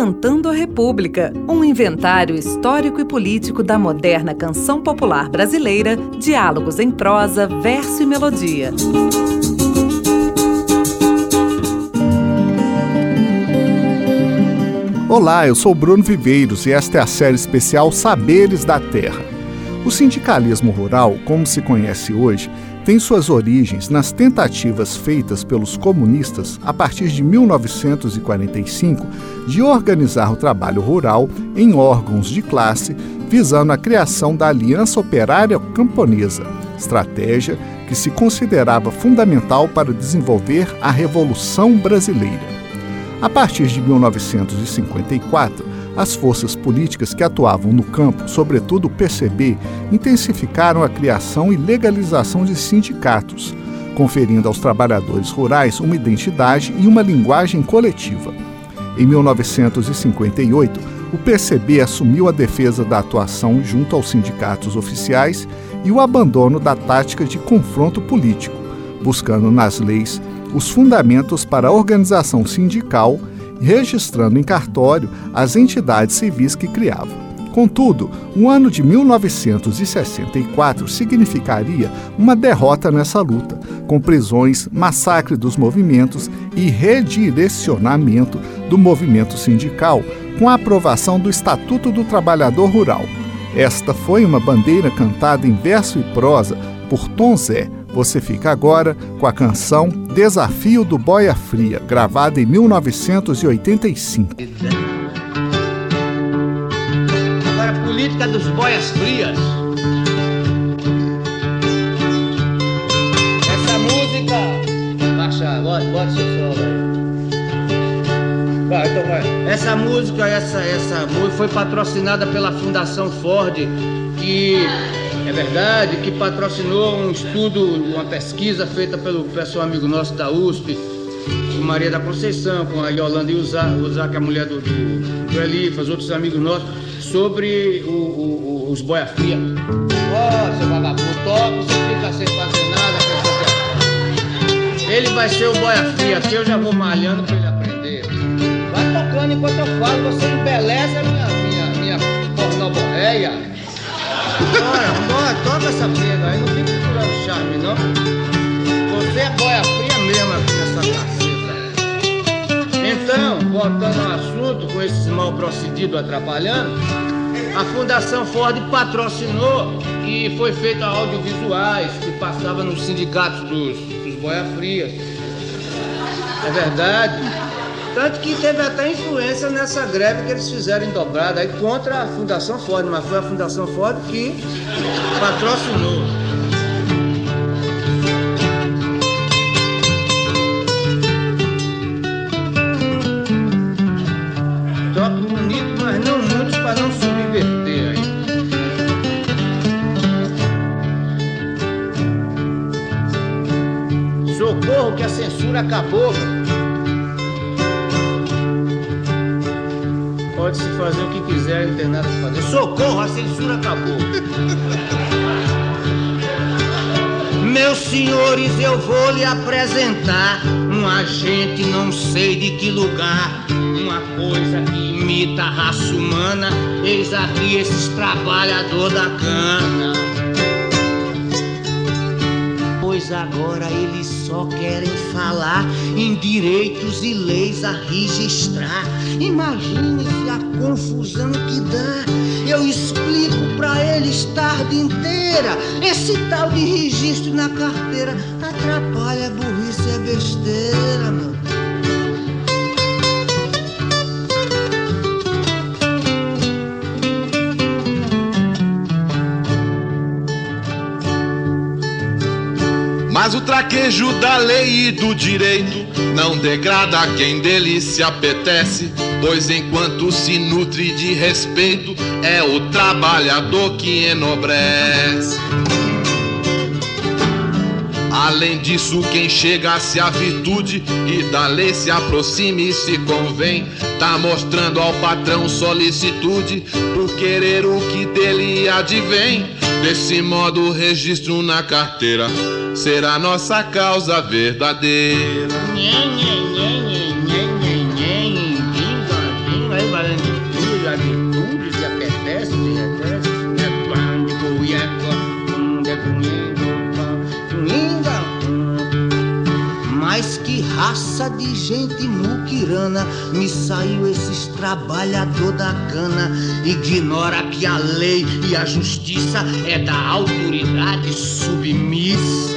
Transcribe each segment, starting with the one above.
Cantando a República, um inventário histórico e político da moderna canção popular brasileira, diálogos em prosa, verso e melodia. Olá, eu sou Bruno Viveiros e esta é a série especial Saberes da Terra. O sindicalismo rural, como se conhece hoje, tem suas origens nas tentativas feitas pelos comunistas a partir de 1945 de organizar o trabalho rural em órgãos de classe, visando a criação da Aliança Operária Camponesa, estratégia que se considerava fundamental para desenvolver a Revolução Brasileira. A partir de 1954, as forças políticas que atuavam no campo, sobretudo o PCB, intensificaram a criação e legalização de sindicatos, conferindo aos trabalhadores rurais uma identidade e uma linguagem coletiva. Em 1958, o PCB assumiu a defesa da atuação junto aos sindicatos oficiais e o abandono da tática de confronto político, buscando nas leis os fundamentos para a organização sindical registrando em cartório as entidades civis que criava. Contudo, o ano de 1964 significaria uma derrota nessa luta, com prisões, massacre dos movimentos e redirecionamento do movimento sindical com a aprovação do Estatuto do Trabalhador Rural. Esta foi uma bandeira cantada em verso e prosa por Tom Zé, você fica agora com a canção Desafio do Boia Fria, gravada em 1985. Agora, política dos boias frias. Essa música. Baixa, bota, bota seu solo aí. Vai, então vai. Essa música, essa, essa música foi patrocinada pela Fundação Ford, que é verdade que patrocinou um estudo, uma pesquisa feita pelo pessoal amigo nosso da USP, com Maria da Conceição, com a Yolanda Iuzá, que é a mulher do, do, do Elifas, outros amigos nossos, sobre o, o, os boia fria. Ó, oh, seu vagabundo, toca, você fica sem fazer nada, Ele vai ser o boia fria, que eu já vou malhando pra ele aprender. Vai tocando enquanto eu falo, você embeleza minha, minha, minha pornoborreia. Bora, toca essa pega aí, não fica segurando charme, não. Você é boia fria mesmo aqui nessa caceta. Então, voltando ao assunto, com esses mal procedidos atrapalhando, a Fundação Ford patrocinou e foi feito audiovisuais que passava nos sindicatos dos, dos boia frias. É verdade. Tanto que teve até influência nessa greve que eles fizeram em dobrada aí contra a Fundação Ford, mas foi a Fundação Ford que patrocinou. Toque bonito, mas não muitos para não subverter aí. Socorro que a censura acabou. Pode se fazer o que quiser, não tem nada pra fazer. Socorro, a censura acabou. Meus senhores, eu vou lhe apresentar um agente, não sei de que lugar, uma coisa que imita a raça humana. Eis aqui esses trabalhadores da cana. Pois agora eles só querem falar em direitos e leis a registrar. Imagine-se a confusão que dá. Eu explico pra eles tarde inteira. Esse tal de registro na carteira atrapalha, burrice é besteira, meu. Mas o traquejo da lei e do direito não degrada quem dele se apetece, pois enquanto se nutre de respeito, é o trabalhador que enobrece. Além disso, quem chega-se à virtude e da lei se aproxime e se convém, tá mostrando ao patrão solicitude por querer o que dele advém. Desse modo, o registro na carteira será nossa causa verdadeira. Gente muquirana. Me saiu esses trabalhador da cana. Ignora que a lei e a justiça é da autoridade submissa.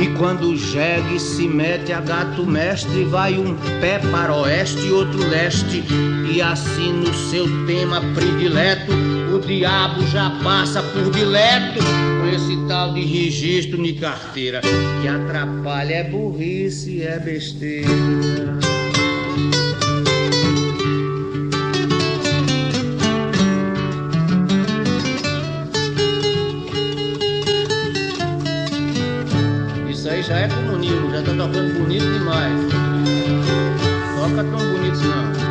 E quando o jegue se mete a gato mestre, vai um pé para oeste e outro leste. E assim no seu tema predileto, o diabo já passa por dileto esse tal de registro de carteira. Que atrapalha é burrice, é besteira. já é comunismo, já tá tocando bonito demais. Toca tão bonito não.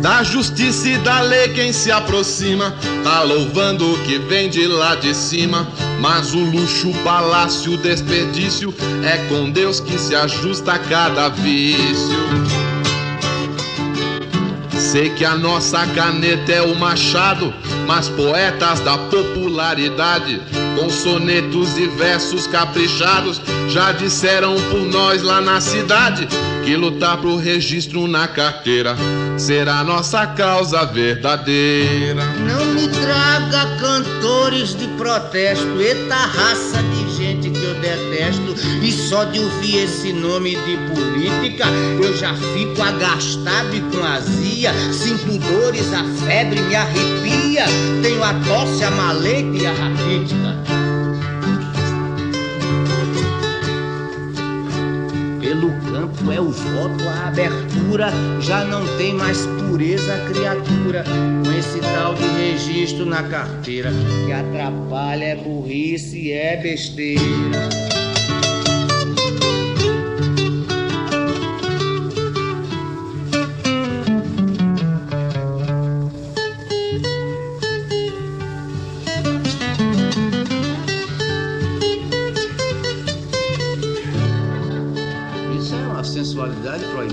Da justiça e da lei quem se aproxima Tá louvando o que vem de lá de cima. Mas o luxo, o palácio, o desperdício É com Deus que se ajusta a cada vício. Sei que a nossa caneta é o machado Mas poetas da com sonetos e versos caprichados. Já disseram por nós lá na cidade que lutar pro registro na carteira será nossa causa verdadeira. Não me traga cantores de protesto, eita raça de que eu detesto. E só de ouvir esse nome de política eu já fico agastado e com azia. Sinto dores, a febre me arrepia. Tenho a tosse, a maleta e a raquítica. Pelo campo é o voto, a abertura, já não tem mais pureza criatura. Com esse tal de registro na carteira, que atrapalha é burrice, é besteira.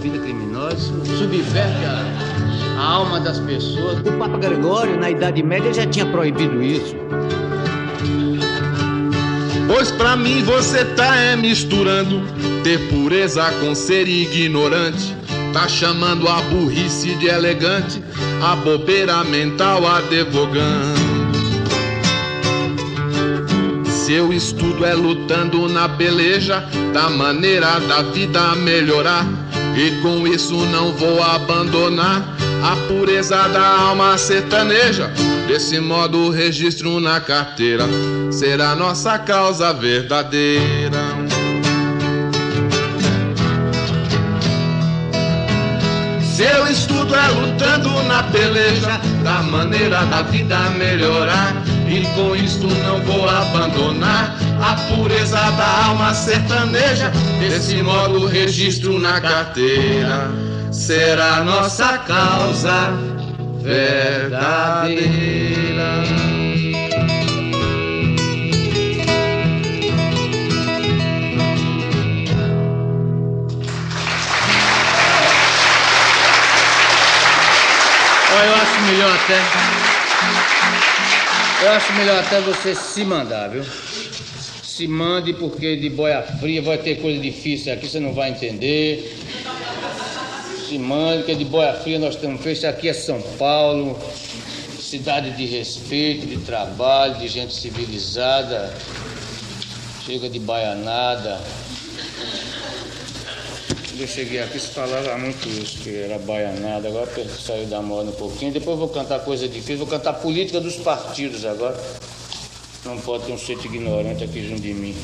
Proibida, criminosa, subverte a, a, alma das pessoas. O Papa Gregório, na Idade Média, já tinha proibido isso. Pois pra mim você tá é misturando ter pureza com ser ignorante. Tá chamando a burrice de elegante, a bobeira mental advogando. Seu estudo é lutando na peleja da maneira da vida melhorar. E com isso não vou abandonar a pureza da alma sertaneja. Desse modo, o registro na carteira será nossa causa verdadeira. Seu estudo é lutando na peleja da maneira da vida melhorar. E com isto não vou abandonar a pureza da alma sertaneja. Desse modo, registro na carteira será nossa causa verdadeira. Eu acho melhor até. Eu acho melhor até você se mandar, viu? Se mande porque de boia fria vai ter coisa difícil aqui, você não vai entender. Se mande, porque de boia fria nós estamos feitos. Aqui é São Paulo, cidade de respeito, de trabalho, de gente civilizada. Chega de baianada. Eu cheguei aqui, se falava muito isso, que era baianada, agora saiu da moda um pouquinho. Depois vou cantar coisa difícil, vou cantar política dos partidos agora. Não pode ter um jeito ignorante aqui junto de mim.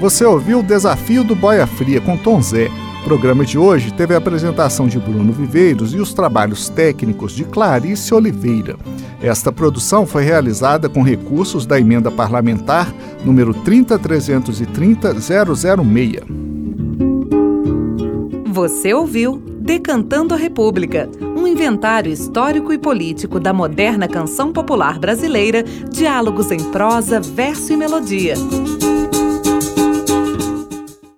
Você ouviu o Desafio do Boia Fria com Tom Zé. O programa de hoje teve a apresentação de Bruno Viveiros e os trabalhos técnicos de Clarice Oliveira. Esta produção foi realizada com recursos da emenda parlamentar número 30330-006. Você ouviu Decantando a República, um inventário histórico e político da moderna canção popular brasileira, diálogos em prosa, verso e melodia.